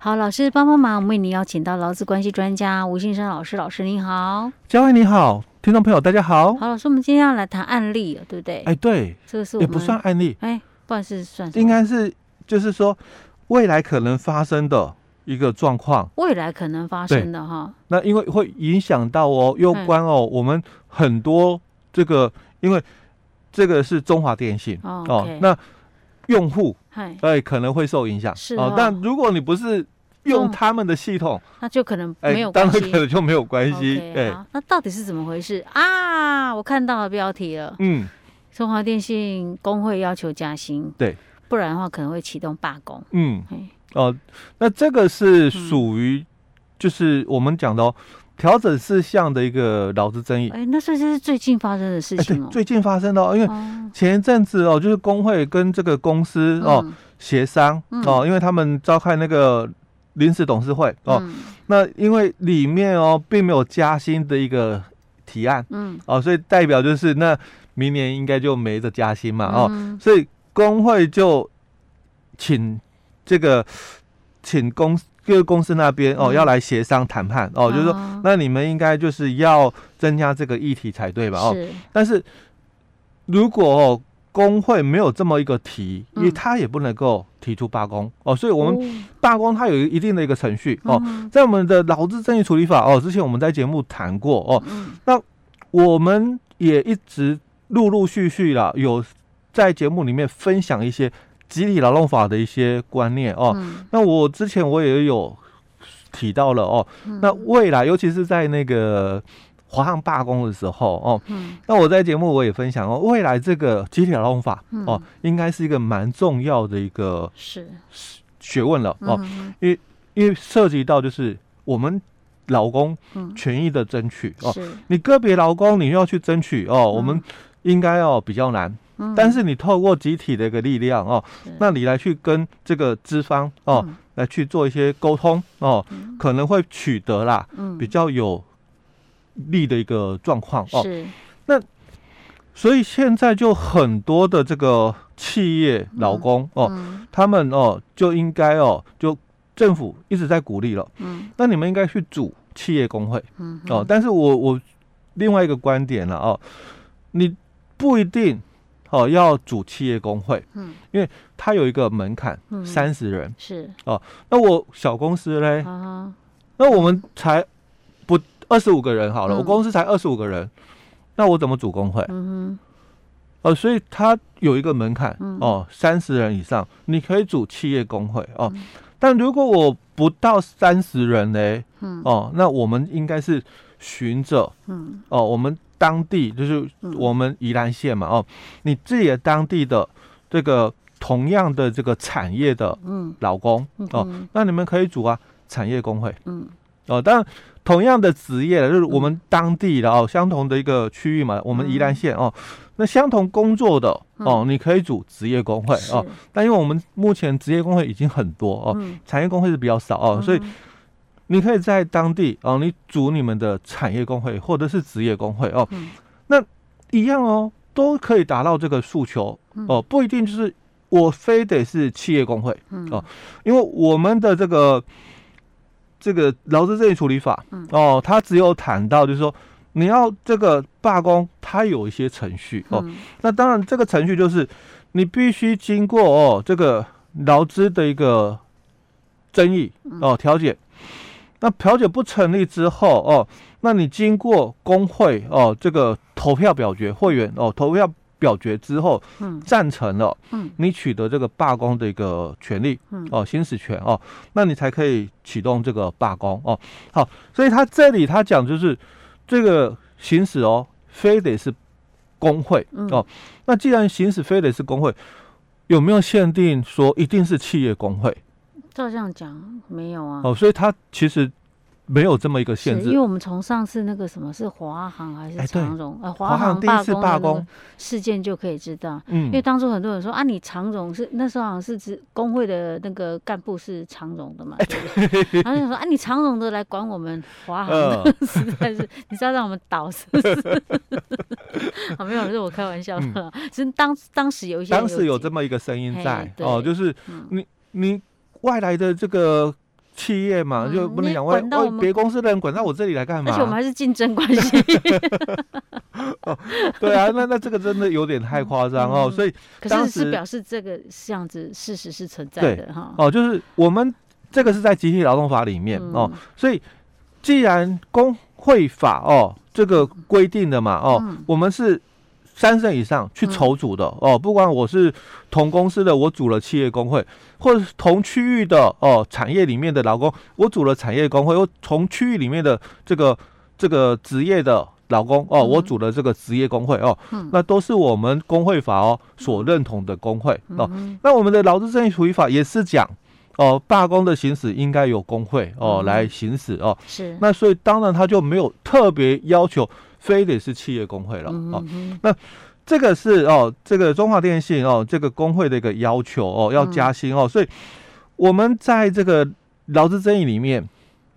好，老师帮帮忙，我们为您邀请到劳资关系专家吴信生老师，老师您好，嘉惠你好，听众朋友大家好。好，老师，我们今天要来谈案例，对不对？哎，对，这个是也不算案例，哎，不然是算应该是就是说未来可能发生的一个状况，未来可能发生的哈。那因为会影响到哦，攸关哦，我们很多这个，因为这个是中华电信哦，那用户。哎，可能会受影响。是哦，但如果你不是用他们的系统，那就可能没有关系。当然可能就没有关系。对，那到底是怎么回事啊？我看到了标题了。嗯，中华电信工会要求加薪，对，不然的话可能会启动罢工。嗯，哦，那这个是属于，就是我们讲的哦。调整事项的一个劳资争议，哎，那这是最近发生的事情哦。对，最近发生的哦，因为前一阵子哦，就是工会跟这个公司哦协商哦，因为他们召开那个临时董事会哦，那因为里面哦并没有加薪的一个提案，嗯，哦，所以代表就是那明年应该就没得加薪嘛，哦，所以工会就请这个请公司。各个公司那边哦，要来协商谈判哦，就是说，那你们应该就是要增加这个议题才对吧？哦，但是如果哦工会没有这么一个提，因为他也不能够提出罢工哦，所以我们罢工它有一定的一个程序哦，在我们的劳资争议处理法哦，之前我们在节目谈过哦，那我们也一直陆陆续续啦，有在节目里面分享一些。集体劳动法的一些观念哦，嗯、那我之前我也有提到了哦，嗯、那未来尤其是在那个华航罢工的时候哦，嗯、那我在节目我也分享哦，未来这个集体劳动法哦，嗯、应该是一个蛮重要的一个是。学问了哦，嗯、因为因为涉及到就是我们劳工权益的争取哦，你个别劳工你要去争取哦，嗯、我们应该要比较难。但是你透过集体的一个力量哦，那你来去跟这个资方哦，嗯、来去做一些沟通哦，嗯、可能会取得啦，嗯、比较有利的一个状况哦。是。那所以现在就很多的这个企业劳工、嗯、哦，嗯、他们哦就应该哦，就政府一直在鼓励了，嗯，那你们应该去组企业工会，嗯哦。但是我我另外一个观点了哦，你不一定。哦，要组企业工会，嗯，因为它有一个门槛，三十人是哦。那我小公司嘞，那我们才不二十五个人好了，我公司才二十五个人，那我怎么组工会？嗯哼，哦，所以它有一个门槛哦，三十人以上你可以组企业工会哦。但如果我不到三十人嘞，哦，那我们应该是循着，嗯，哦，我们。当地就是我们宜兰县嘛，哦，你自己的当地的这个同样的这个产业的劳工哦，那你们可以组啊产业工会，嗯，哦，当然同样的职业就是我们当地的哦，相同的一个区域嘛，我们宜兰县哦，那相同工作的哦，你可以组职业工会哦，但因为我们目前职业工会已经很多哦，产业工会是比较少哦，所以。你可以在当地哦，你组你们的产业工会或者是职业工会哦，嗯、那一样哦，都可以达到这个诉求哦，不一定就是我非得是企业工会哦，因为我们的这个这个劳资争议处理法哦，它只有谈到就是说你要这个罢工，它有一些程序哦，那当然这个程序就是你必须经过哦这个劳资的一个争议哦调解。那调解不成立之后哦，那你经过工会哦这个投票表决，会员哦投票表决之后，嗯，赞成了，嗯，你取得这个罢工的一个权利，嗯，哦行使权哦，那你才可以启动这个罢工哦。好，所以他这里他讲就是这个行使哦，非得是工会哦。那既然行使非得是工会，有没有限定说一定是企业工会？照这样讲没有啊？哦，所以他其实没有这么一个限制，因为我们从上次那个什么是华航还是长荣？呃、哎，华航第一次罢工事件就可以知道，嗯，因为当初很多人说啊，你长荣是那时候好像是指工会的那个干部是长荣的嘛，然后就说啊，你长荣的来管我们华航的，呃、实在是你知道让我们倒是不是？好，没有，是我开玩笑的，其实、嗯、当当时有一些当时有这么一个声音在。哦，就是你你。你外来的这个企业嘛，嗯、就不能讲外外别公司的人管到我这里来干嘛？而且我们还是竞争关系。哦，对啊，那那这个真的有点太夸张哦。嗯、所以当时可是是表示这个这样子事实是存在的哈。哦，就是我们这个是在集体劳动法里面、嗯、哦，所以既然工会法哦这个规定的嘛哦，嗯、我们是。三成以上去筹组的、嗯、哦，不管我是同公司的，我组了企业工会，或者是同区域的哦，产业里面的劳工，我组了产业工会，或从区域里面的这个这个职业的劳工哦，我组了这个职业工会哦，嗯、那都是我们工会法哦所认同的工会、嗯、哦。那我们的劳资争议处理法也是讲哦，罢工的行使应该由工会哦、嗯、来行使哦。是。那所以当然他就没有特别要求。非得是企业工会了、嗯、哦，那这个是哦，这个中华电信哦，这个工会的一个要求哦，要加薪哦，嗯、所以我们在这个劳资争议里面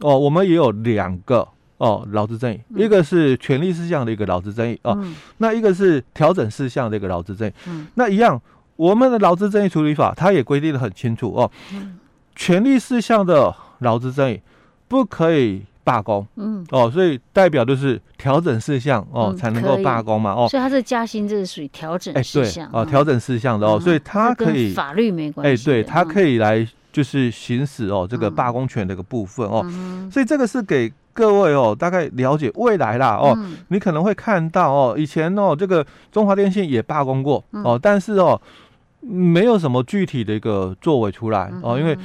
哦，我们也有两个哦劳资争议，嗯、一个是权利事项的一个劳资争议哦，嗯、那一个是调整事项的一个劳资争议，嗯、那一样，我们的劳资争议处理法它也规定的很清楚哦，嗯、权利事项的劳资争议不可以。罢工，嗯，哦，所以代表就是调整事项哦，才能够罢工嘛，哦，所以他这加薪，这是属于调整事项，哦，调整事项的哦，所以他可以法律没关系，哎，对，他可以来就是行使哦这个罢工权的一个部分哦，所以这个是给各位哦大概了解未来啦哦，你可能会看到哦，以前哦这个中华电信也罢工过哦，但是哦没有什么具体的一个作为出来哦，因为。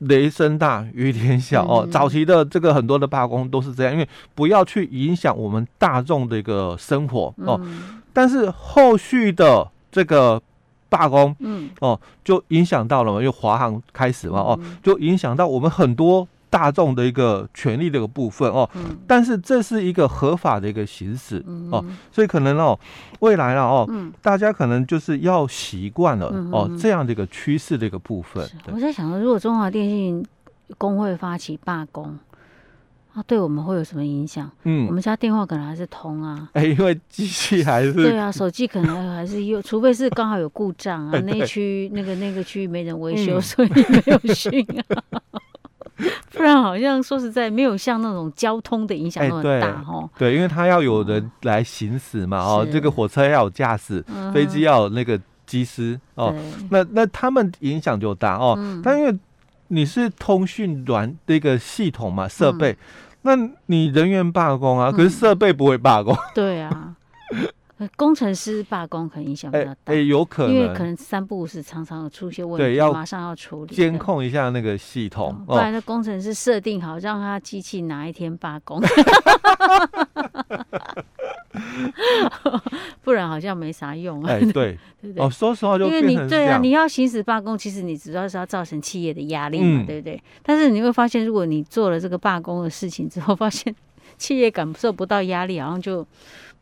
雷声大雨点小哦，早期的这个很多的罢工都是这样，因为不要去影响我们大众的一个生活哦。但是后续的这个罢工，嗯哦，就影响到了嘛，因为华航开始嘛哦，就影响到我们很多。大众的一个权利的一个部分哦，嗯、但是这是一个合法的一个形式、嗯、哦，所以可能哦，未来了哦，嗯、大家可能就是要习惯了、嗯、哦这样的一个趋势的一个部分。我在想说，如果中华电信工会发起罢工，啊，对我们会有什么影响？嗯，我们家电话可能还是通啊，哎，因为机器还是对啊，手机可能还是有，除非是刚好有故障啊，那区那个那个区域没人维修，嗯、所以没有讯啊。不然好像说实在没有像那种交通的影响那么大哈、欸。对，因为它要有人来行驶嘛，哦，这个火车要有驾驶，嗯、飞机要有那个机师哦。那那他们影响就大哦。嗯、但因为你是通讯软的一个系统嘛，设备，嗯、那你人员罢工啊，可是设备不会罢工。嗯、对啊。工程师罢工可能影响比较大，哎、欸欸，有可能，因为可能三不五时常常有出现问题，对，要马上要处理，监控一下那个系统，不然那工程师设定好，让他机器哪一天罢工，不然好像没啥用啊。哎、欸，对，对对哦，说实话就，就因为你对啊，你要行使罢工，其实你主要是要造成企业的压力嘛，嗯、对不对？但是你会发现，如果你做了这个罢工的事情之后，发现 企业感受不到压力，好像就。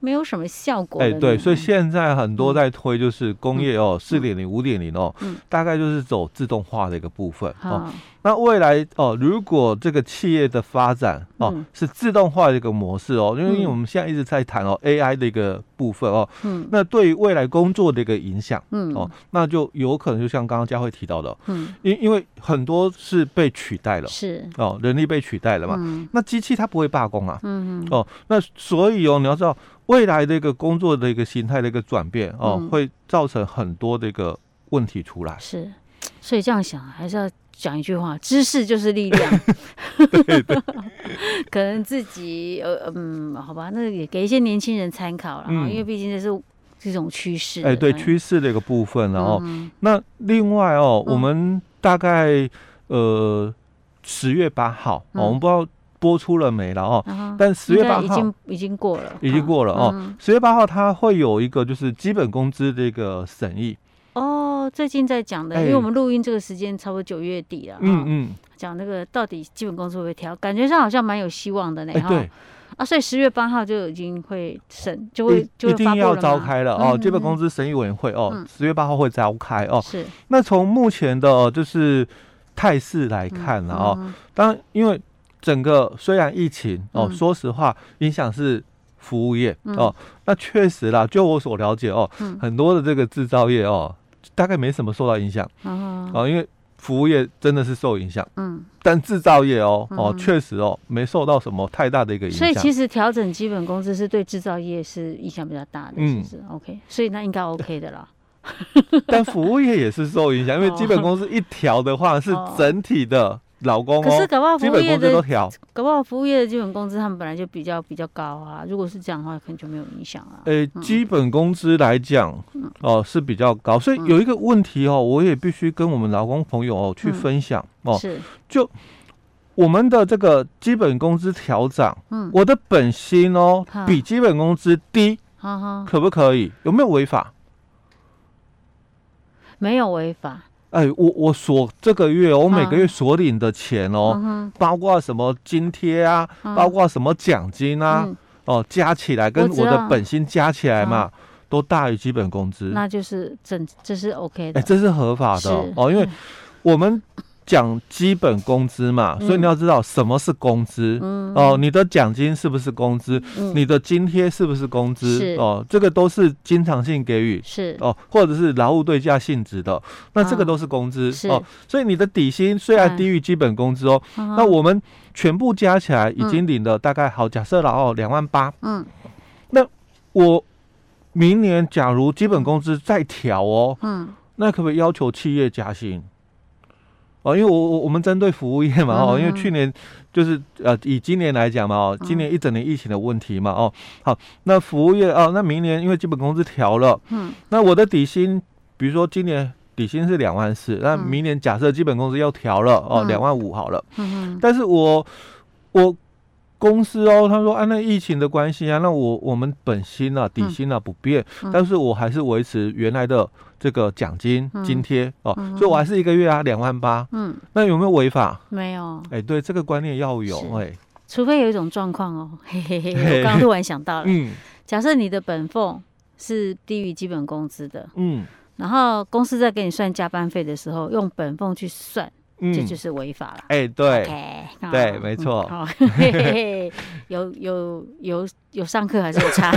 没有什么效果。哎，对，所以现在很多在推就是工业哦，四点零、五点零哦，大概就是走自动化的一个部分哦。那未来哦，如果这个企业的发展哦是自动化的一个模式哦，因为我们现在一直在谈哦 AI 的一个部分哦，嗯，那对于未来工作的一个影响，嗯。哦，那就有可能就像刚刚佳慧提到的，嗯，因因为很多是被取代了，是。哦，人力被取代了嘛，那机器它不会罢工啊，嗯嗯，哦，那所以哦，你要知道未来的一个工作的一个形态的一个转变哦，会造成很多的一个问题出来，是，所以这样想还是要。讲一句话，知识就是力量。对 对可能自己呃嗯，好吧，那也给一些年轻人参考了，嗯、因为毕竟这是这种趋势。哎，对趋势的一个部分，然后、嗯、那另外哦，嗯、我们大概呃十月八号，嗯、我们不知道播出了没了哦，嗯、但十月八号已经已经过了，已经过了哦。十、嗯、月八号它会有一个就是基本工资的一个审议。哦，最近在讲的，因为我们录音这个时间差不多九月底了，嗯嗯，讲那个到底基本工资会不会调，感觉上好像蛮有希望的呢，对，啊，所以十月八号就已经会审，就会就一定要召开了哦，基本工资审议委员会哦，十月八号会召开哦，是。那从目前的就是态势来看了哦，当然因为整个虽然疫情哦，说实话影响是服务业哦，那确实啦，就我所了解哦，很多的这个制造业哦。大概没什么受到影响，哦，因为服务业真的是受影响，嗯，但制造业哦，哦，确实哦，没受到什么太大的一个影响。所以其实调整基本工资是对制造业是影响比较大的，嗯，是不是？OK，所以那应该 OK 的啦。但服务业也是受影响，因为基本工资一调的话 是整体的。老公、哦，可是搞不好服务业的，搞不好服务业的基本工资他们本来就比较比较高啊。如果是这样的话，可能就没有影响啊。诶、欸，基本工资来讲，嗯、哦是比较高，所以有一个问题哦，我也必须跟我们劳工朋友哦去分享、嗯、哦。是，就我们的这个基本工资调涨，嗯，我的本薪哦比基本工资低，哈哈，可不可以？有没有违法？没有违法。哎，我我所这个月我每个月所领的钱哦，嗯、包括什么津贴啊，嗯、包括什么奖金啊，嗯、哦，加起来跟我的本薪加起来嘛，都大于基本工资。那就是整，这是 OK 的。哎，这是合法的哦，因为我们。讲基本工资嘛，所以你要知道什么是工资、嗯、哦。你的奖金是不是工资？嗯、你的津贴是不是工资？哦，这个都是经常性给予，是哦，或者是劳务对价性质的，那这个都是工资、啊、哦。所以你的底薪虽然低于基本工资哦，哎、那我们全部加起来已经领了大概好，假设了哦，两万八。嗯，那我明年假如基本工资再调哦，嗯，那可不可以要求企业加薪？哦，因为我我我们针对服务业嘛，哦，因为去年就是呃，以今年来讲嘛，哦，今年一整年疫情的问题嘛，哦，好，那服务业哦，那明年因为基本工资调了，嗯，那我的底薪，比如说今年底薪是两万四，那明年假设基本工资要调了，哦，两万五好了，嗯嗯，但是我我。公司哦，他说啊，那疫情的关系啊，那我我们本薪啊、底薪啊不变，嗯、但是我还是维持原来的这个奖金、嗯、津贴哦，嗯、所以我还是一个月啊两万八。嗯，那有没有违法？没有。哎，对，这个观念要有哎，是除非有一种状况哦，嘿嘿嘿，我刚刚突然想到了，嗯，假设你的本俸是低于基本工资的，嗯，然后公司在给你算加班费的时候，用本俸去算。这就是违法了。哎，对，对，没错。好，有有有有上课还是有差？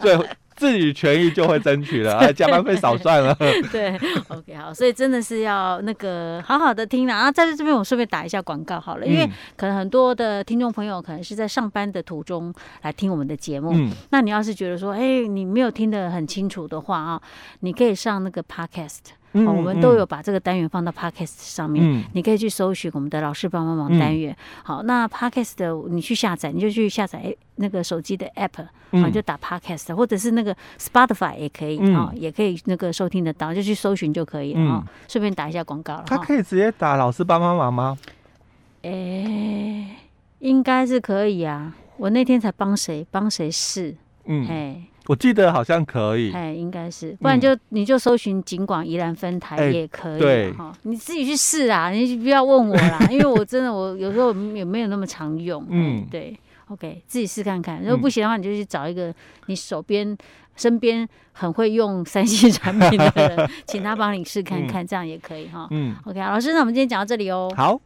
对，自己权益就会争取了，哎，加班费少算了。对，OK，好，所以真的是要那个好好的听了啊。在这边，我顺便打一下广告好了，因为可能很多的听众朋友可能是在上班的途中来听我们的节目。嗯，那你要是觉得说，哎，你没有听得很清楚的话啊，你可以上那个 Podcast。哦、我们都有把这个单元放到 Podcast 上面，嗯、你可以去搜寻我们的老师帮帮忙单元。嗯、好，那 Podcast 的你去下载，你就去下载那个手机的 App，嗯、好，就打 Podcast，或者是那个 Spotify 也可以啊、嗯，也可以那个收听得到，就去搜寻就可以了啊。顺、嗯、便打一下广告了。他可以直接打老师帮帮忙吗？哎、欸，应该是可以啊。我那天才帮谁帮谁试，嗯，哎。我记得好像可以，哎，应该是，不然就你就搜寻景广宜兰分台也可以，对。哈，你自己去试啊，你不要问我啦，因为我真的我有时候也没有那么常用，嗯，对，OK，自己试看看，如果不行的话，你就去找一个你手边身边很会用三星产品的人，请他帮你试看看，这样也可以哈，嗯，OK，老师，那我们今天讲到这里哦，好。